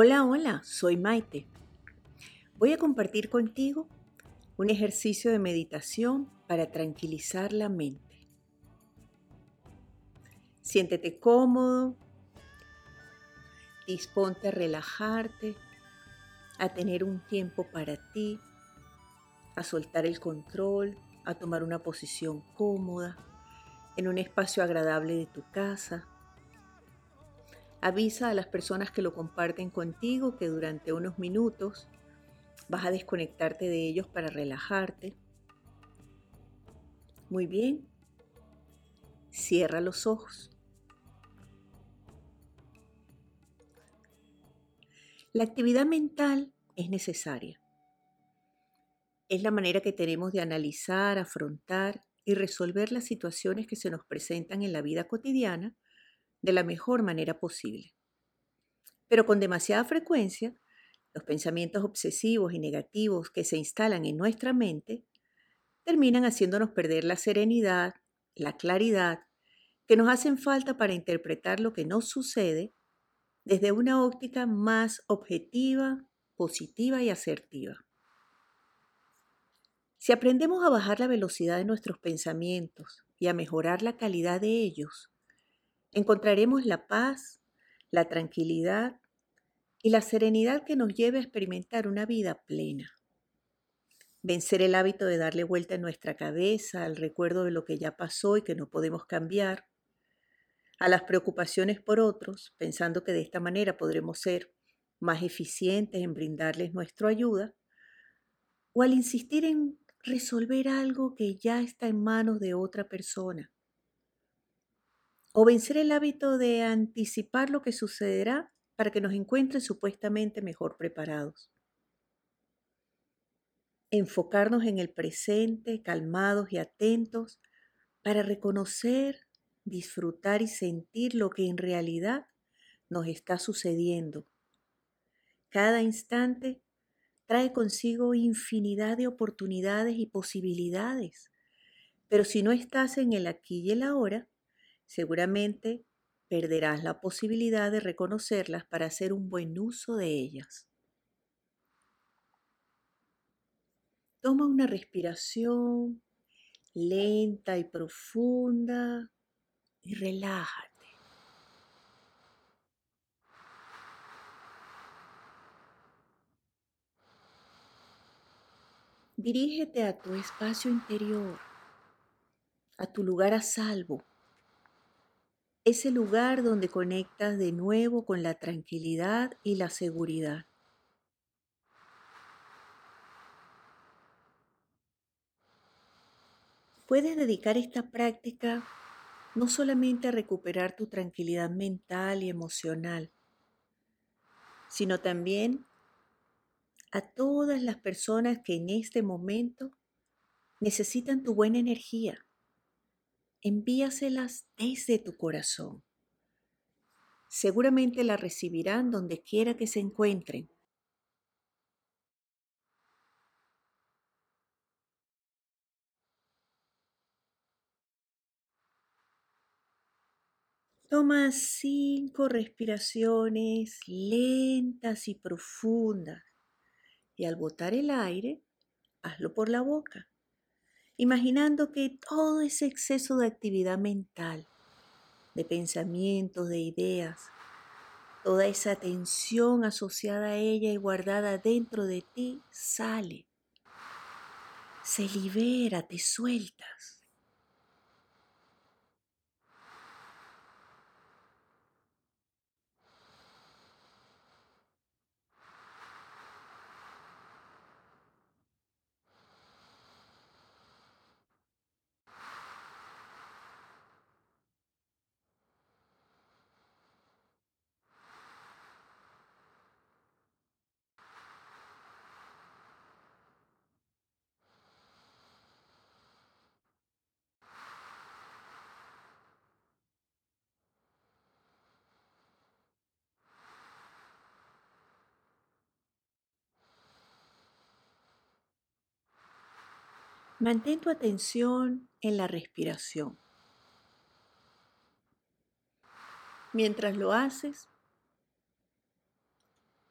Hola, hola, soy Maite. Voy a compartir contigo un ejercicio de meditación para tranquilizar la mente. Siéntete cómodo, disponte a relajarte, a tener un tiempo para ti, a soltar el control, a tomar una posición cómoda en un espacio agradable de tu casa Avisa a las personas que lo comparten contigo que durante unos minutos vas a desconectarte de ellos para relajarte. Muy bien. Cierra los ojos. La actividad mental es necesaria. Es la manera que tenemos de analizar, afrontar y resolver las situaciones que se nos presentan en la vida cotidiana de la mejor manera posible. Pero con demasiada frecuencia, los pensamientos obsesivos y negativos que se instalan en nuestra mente terminan haciéndonos perder la serenidad, la claridad que nos hacen falta para interpretar lo que nos sucede desde una óptica más objetiva, positiva y asertiva. Si aprendemos a bajar la velocidad de nuestros pensamientos y a mejorar la calidad de ellos, encontraremos la paz, la tranquilidad y la serenidad que nos lleve a experimentar una vida plena. Vencer el hábito de darle vuelta en nuestra cabeza al recuerdo de lo que ya pasó y que no podemos cambiar, a las preocupaciones por otros, pensando que de esta manera podremos ser más eficientes en brindarles nuestra ayuda, o al insistir en resolver algo que ya está en manos de otra persona o vencer el hábito de anticipar lo que sucederá para que nos encuentren supuestamente mejor preparados. Enfocarnos en el presente, calmados y atentos, para reconocer, disfrutar y sentir lo que en realidad nos está sucediendo. Cada instante trae consigo infinidad de oportunidades y posibilidades, pero si no estás en el aquí y el ahora, seguramente perderás la posibilidad de reconocerlas para hacer un buen uso de ellas. Toma una respiración lenta y profunda y relájate. Dirígete a tu espacio interior, a tu lugar a salvo ese lugar donde conectas de nuevo con la tranquilidad y la seguridad. Puedes dedicar esta práctica no solamente a recuperar tu tranquilidad mental y emocional, sino también a todas las personas que en este momento necesitan tu buena energía envíaselas desde tu corazón. Seguramente la recibirán donde quiera que se encuentren. Toma cinco respiraciones lentas y profundas y al botar el aire, hazlo por la boca imaginando que todo ese exceso de actividad mental, de pensamientos, de ideas, toda esa tensión asociada a ella y guardada dentro de ti sale, se libera, te sueltas. Mantén tu atención en la respiración. Mientras lo haces,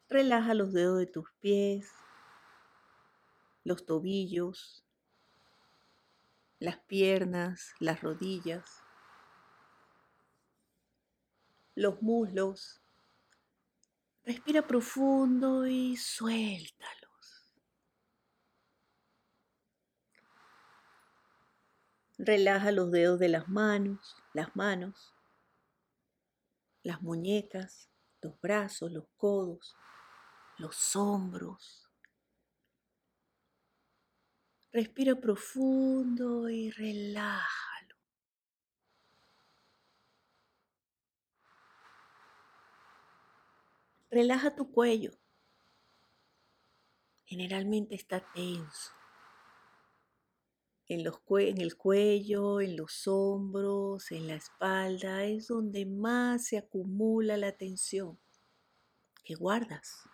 Relaja los dedos de tus pies, los tobillos, las piernas, las rodillas, los muslos. Respira profundo y suéltalos. Relaja los dedos de las manos, las manos, las muñecas, los brazos, los codos, los hombros. Respira profundo y relájalo. Relaja tu cuello. Generalmente está tenso. En, los en, el cuello, en los hombros, en la espalda, es donde más se acumula la tensión que guardas.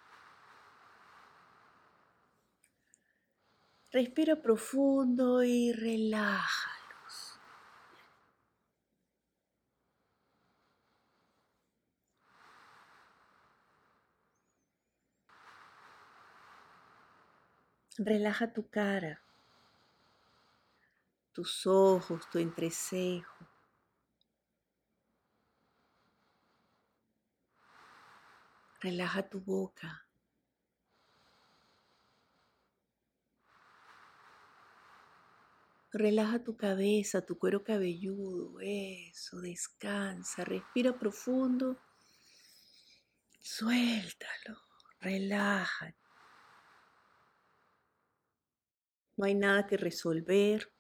Respira profundo y relájalos. Relaja tu cara, tus ojos, tu entrecejo. Relaja tu boca. Relaja tu cabeza, tu cuero cabelludo, eso, descansa, respira profundo, suéltalo, relaja. No hay nada que resolver,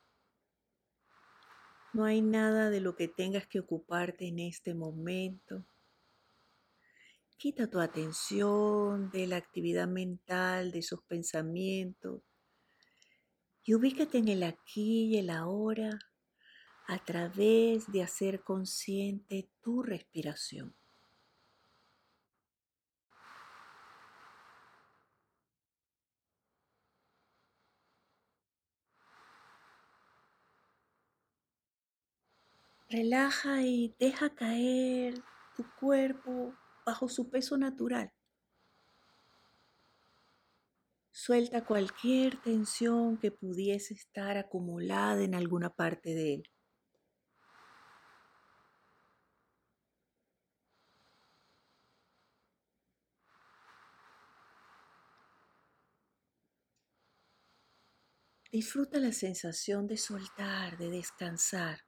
no hay nada de lo que tengas que ocuparte en este momento. Quita tu atención de la actividad mental, de esos pensamientos y ubícate en el aquí y el ahora a través de hacer consciente tu respiración. Relaja y deja caer tu cuerpo bajo su peso natural. Suelta cualquier tensión que pudiese estar acumulada en alguna parte de él. Disfruta la sensación de soltar, de descansar.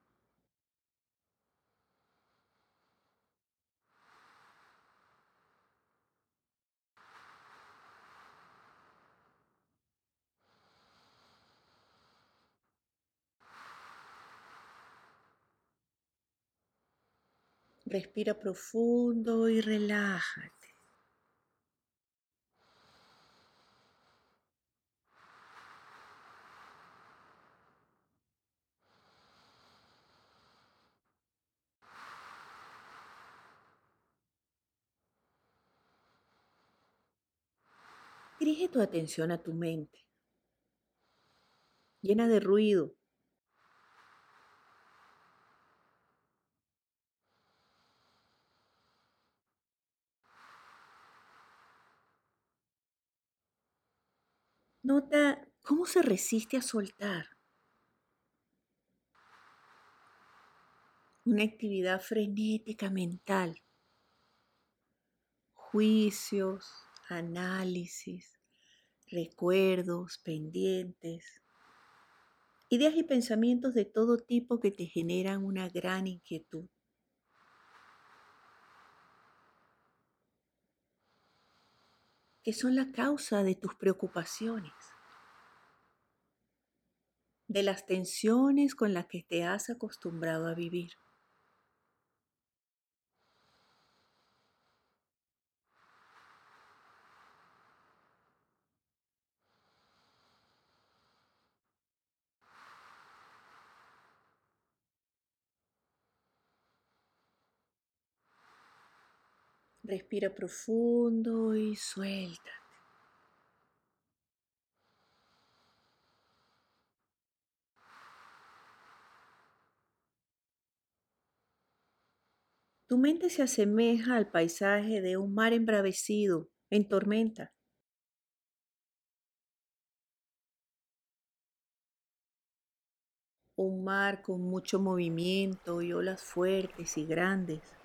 Respira profundo y relájate. Dirige tu atención a tu mente, llena de ruido, Nota cómo se resiste a soltar. Una actividad frenética mental. Juicios, análisis, recuerdos, pendientes. Ideas y pensamientos de todo tipo que te generan una gran inquietud. que son la causa de tus preocupaciones, de las tensiones con las que te has acostumbrado a vivir. Respira profundo y suelta. Tu mente se asemeja al paisaje de un mar embravecido en tormenta. Un mar con mucho movimiento y olas fuertes y grandes,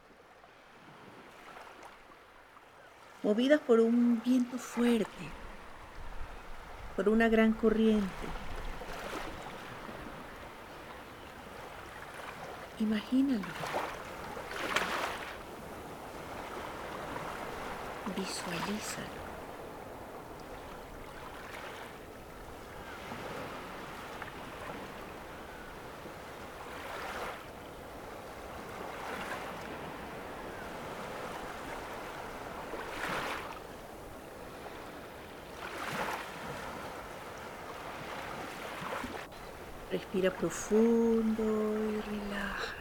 movidas por un viento fuerte, por una gran corriente. Imagínalo. Visualízalo. Respira profundo y relaja.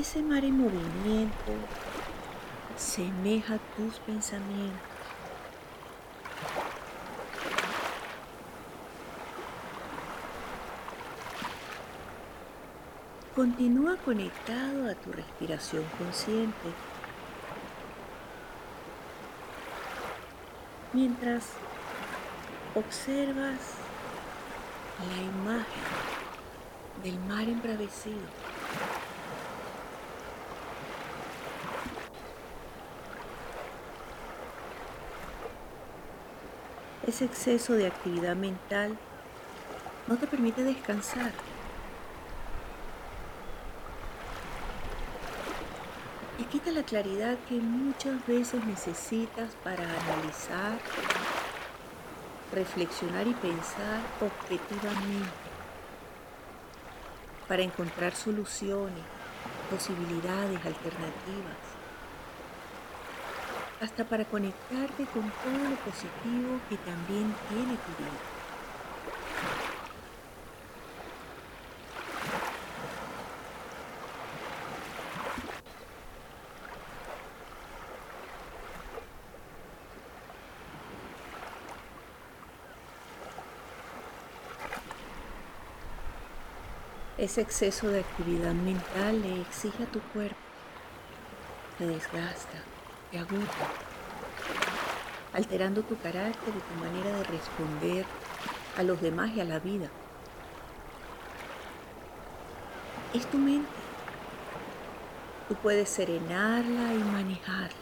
Ese mar en movimiento semeja tus pensamientos. Continúa conectado a tu respiración consciente. Mientras observas la imagen del mar embravecido. Ese exceso de actividad mental no te permite descansar. Y quita la claridad que muchas veces necesitas para analizar, reflexionar y pensar objetivamente, para encontrar soluciones, posibilidades, alternativas hasta para conectarte con todo lo positivo que también tiene tu vida. Ese exceso de actividad mental le exige a tu cuerpo, te desgasta, te agota, alterando tu carácter y tu manera de responder a los demás y a la vida. Es tu mente. Tú puedes serenarla y manejarla.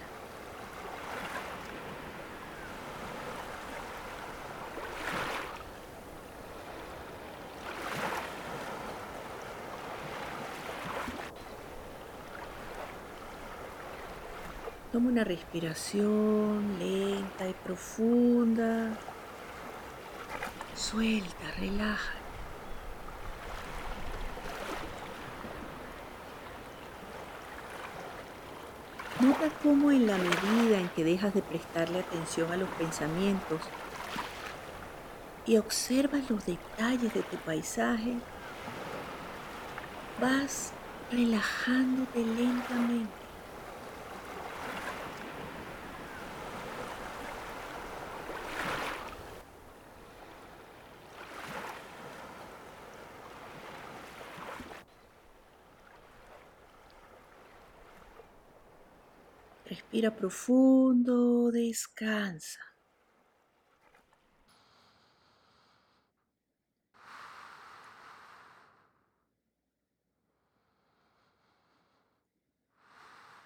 Toma una respiración lenta y profunda. Suelta, relaja. Nota cómo en la medida en que dejas de prestarle atención a los pensamientos y observas los detalles de tu paisaje, vas relajándote lentamente. Respira profundo, descansa.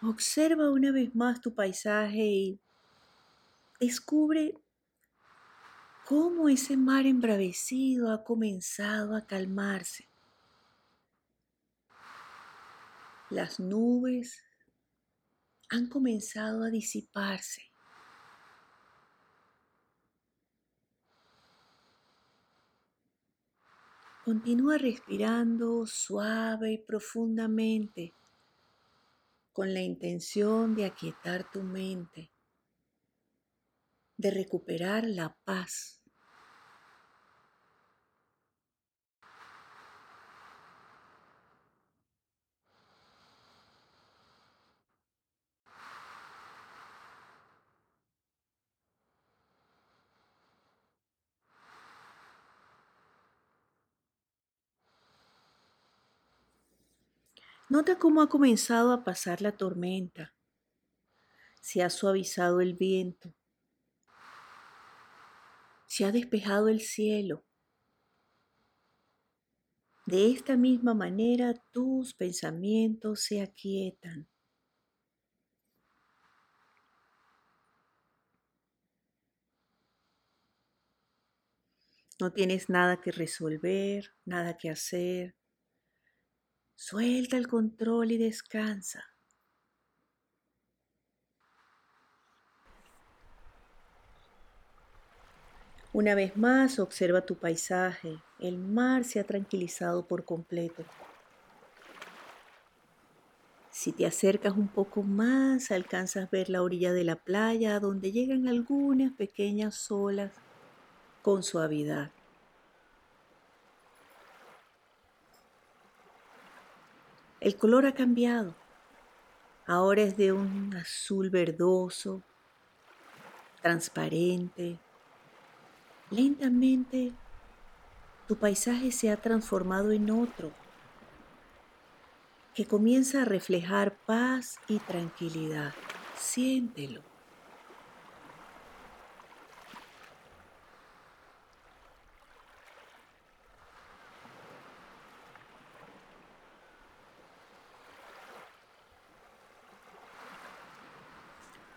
Observa una vez más tu paisaje y descubre cómo ese mar embravecido ha comenzado a calmarse. Las nubes han comenzado a disiparse. Continúa respirando suave y profundamente con la intención de aquietar tu mente, de recuperar la paz Nota cómo ha comenzado a pasar la tormenta. Se ha suavizado el viento. Se ha despejado el cielo. De esta misma manera tus pensamientos se aquietan. No tienes nada que resolver, nada que hacer. Suelta el control y descansa. Una vez más, observa tu paisaje. El mar se ha tranquilizado por completo. Si te acercas un poco más, alcanzas a ver la orilla de la playa donde llegan algunas pequeñas olas con suavidad. El color ha cambiado. Ahora es de un azul verdoso, transparente. Lentamente tu paisaje se ha transformado en otro que comienza a reflejar paz y tranquilidad. Siéntelo.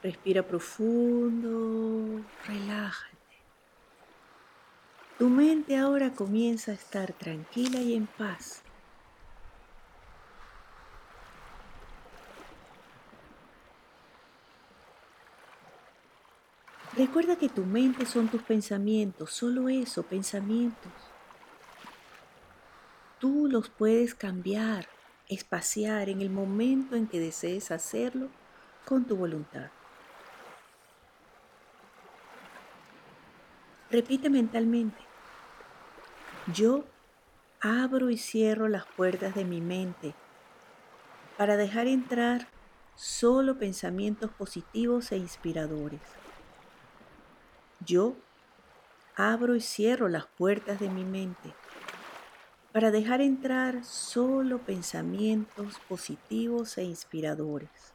Respira profundo, relájate. Tu mente ahora comienza a estar tranquila y en paz. Recuerda que tu mente son tus pensamientos, solo eso, pensamientos. Tú los puedes cambiar, espaciar en el momento en que desees hacerlo con tu voluntad. Repite mentalmente, yo abro y cierro las puertas de mi mente para dejar entrar solo pensamientos positivos e inspiradores. Yo abro y cierro las puertas de mi mente para dejar entrar solo pensamientos positivos e inspiradores.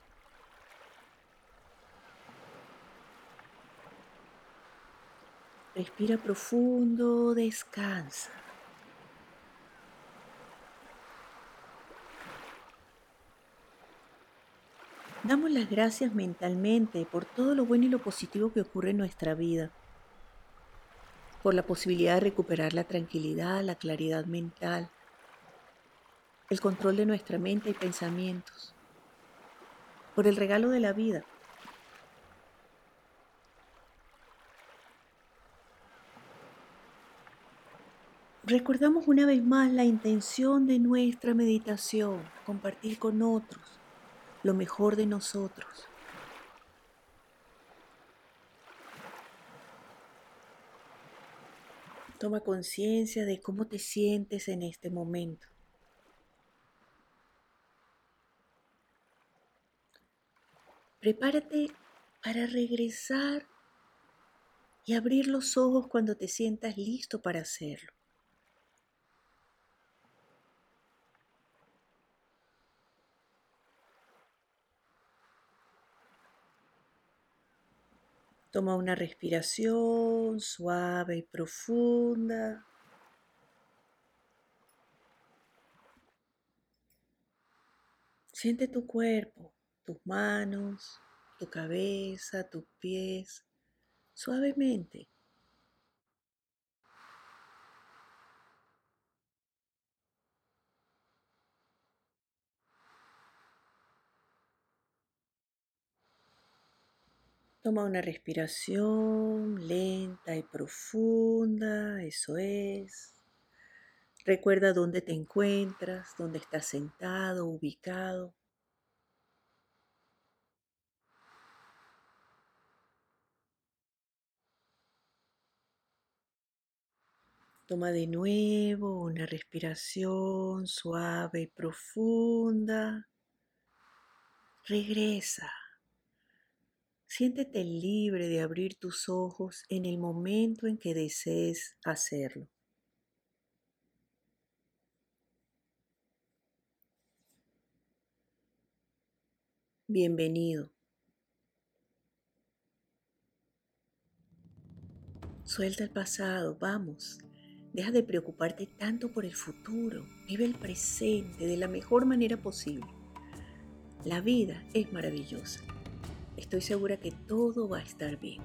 Respira profundo, descansa. Damos las gracias mentalmente por todo lo bueno y lo positivo que ocurre en nuestra vida, por la posibilidad de recuperar la tranquilidad, la claridad mental, el control de nuestra mente y pensamientos, por el regalo de la vida Recordamos una vez más la intención de nuestra meditación, compartir con otros lo mejor de nosotros. Toma conciencia de cómo te sientes en este momento. Prepárate para regresar y abrir los ojos cuando te sientas listo para hacerlo. Toma una respiración suave y profunda. Siente tu cuerpo, tus manos, tu cabeza, tus pies, suavemente. Toma una respiración lenta y profunda, eso es. Recuerda dónde te encuentras, dónde estás sentado, ubicado. Toma de nuevo una respiración suave y profunda. Regresa. Siéntete libre de abrir tus ojos en el momento en que desees hacerlo. Bienvenido. Suelta el pasado, vamos. Deja de preocuparte tanto por el futuro. Vive el presente de la mejor manera posible. La vida es maravillosa. Estoy segura que todo va a estar bien.